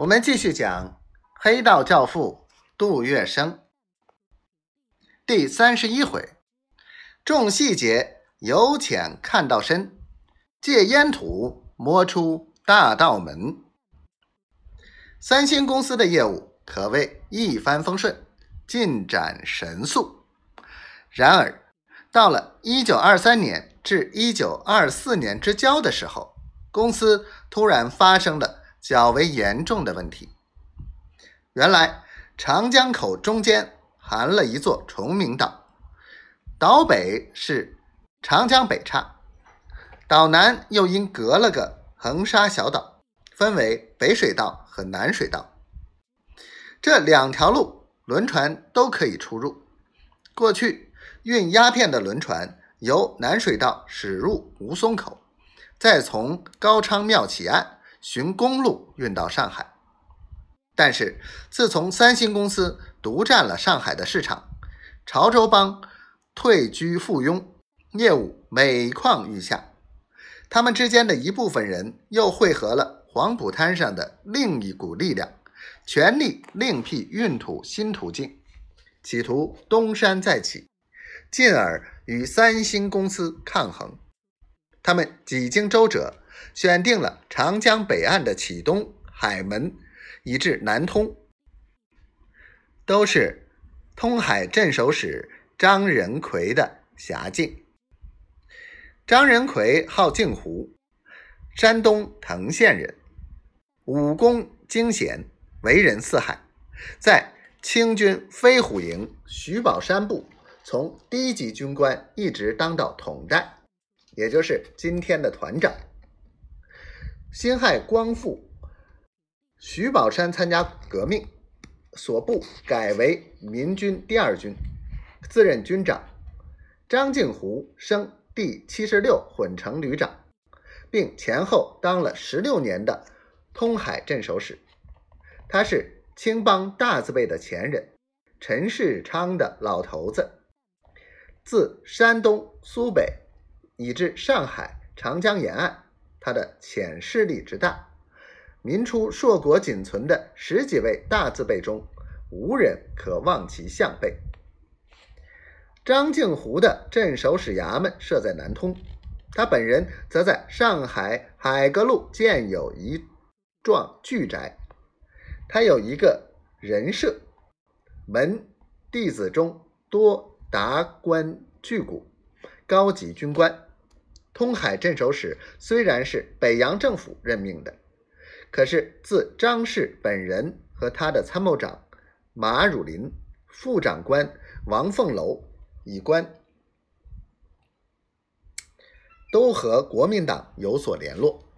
我们继续讲黑道教父杜月笙第三十一回：重细节由浅看到深，借烟土摸出大道门。三星公司的业务可谓一帆风顺，进展神速。然而，到了一九二三年至一九二四年之交的时候，公司突然发生了。较为严重的问题。原来长江口中间含了一座崇明岛，岛北是长江北岔，岛南又因隔了个横沙小岛，分为北水道和南水道。这两条路轮船都可以出入。过去运鸦片的轮船由南水道驶入吴淞口，再从高昌庙起岸。循公路运到上海，但是自从三星公司独占了上海的市场，潮州帮退居附庸，业务每况愈下。他们之间的一部分人又汇合了黄浦滩上的另一股力量，全力另辟运土新途径，企图东山再起，进而与三星公司抗衡。他们几经周折。选定了长江北岸的启东、海门，以至南通，都是通海镇守使张仁奎的辖境。张仁奎号镜湖，山东滕县人，武功惊险，为人四海，在清军飞虎营徐宝山部，从低级军官一直当到统战，也就是今天的团长。辛亥光复，徐宝山参加革命，所部改为民军第二军，自任军长。张敬湖升第七十六混成旅长，并前后当了十六年的通海镇守使。他是青帮大字辈的前人，陈世昌的老头子，自山东苏北以至上海长江沿岸。他的潜势力之大，民初硕果仅存的十几位大字辈中，无人可望其项背。张静湖的镇守使衙门设在南通，他本人则在上海海格路建有一幢巨宅。他有一个人设，门弟子中多达官巨贾、高级军官。通海镇守使虽然是北洋政府任命的，可是自张氏本人和他的参谋长马汝霖、副长官王凤楼以官，都和国民党有所联络。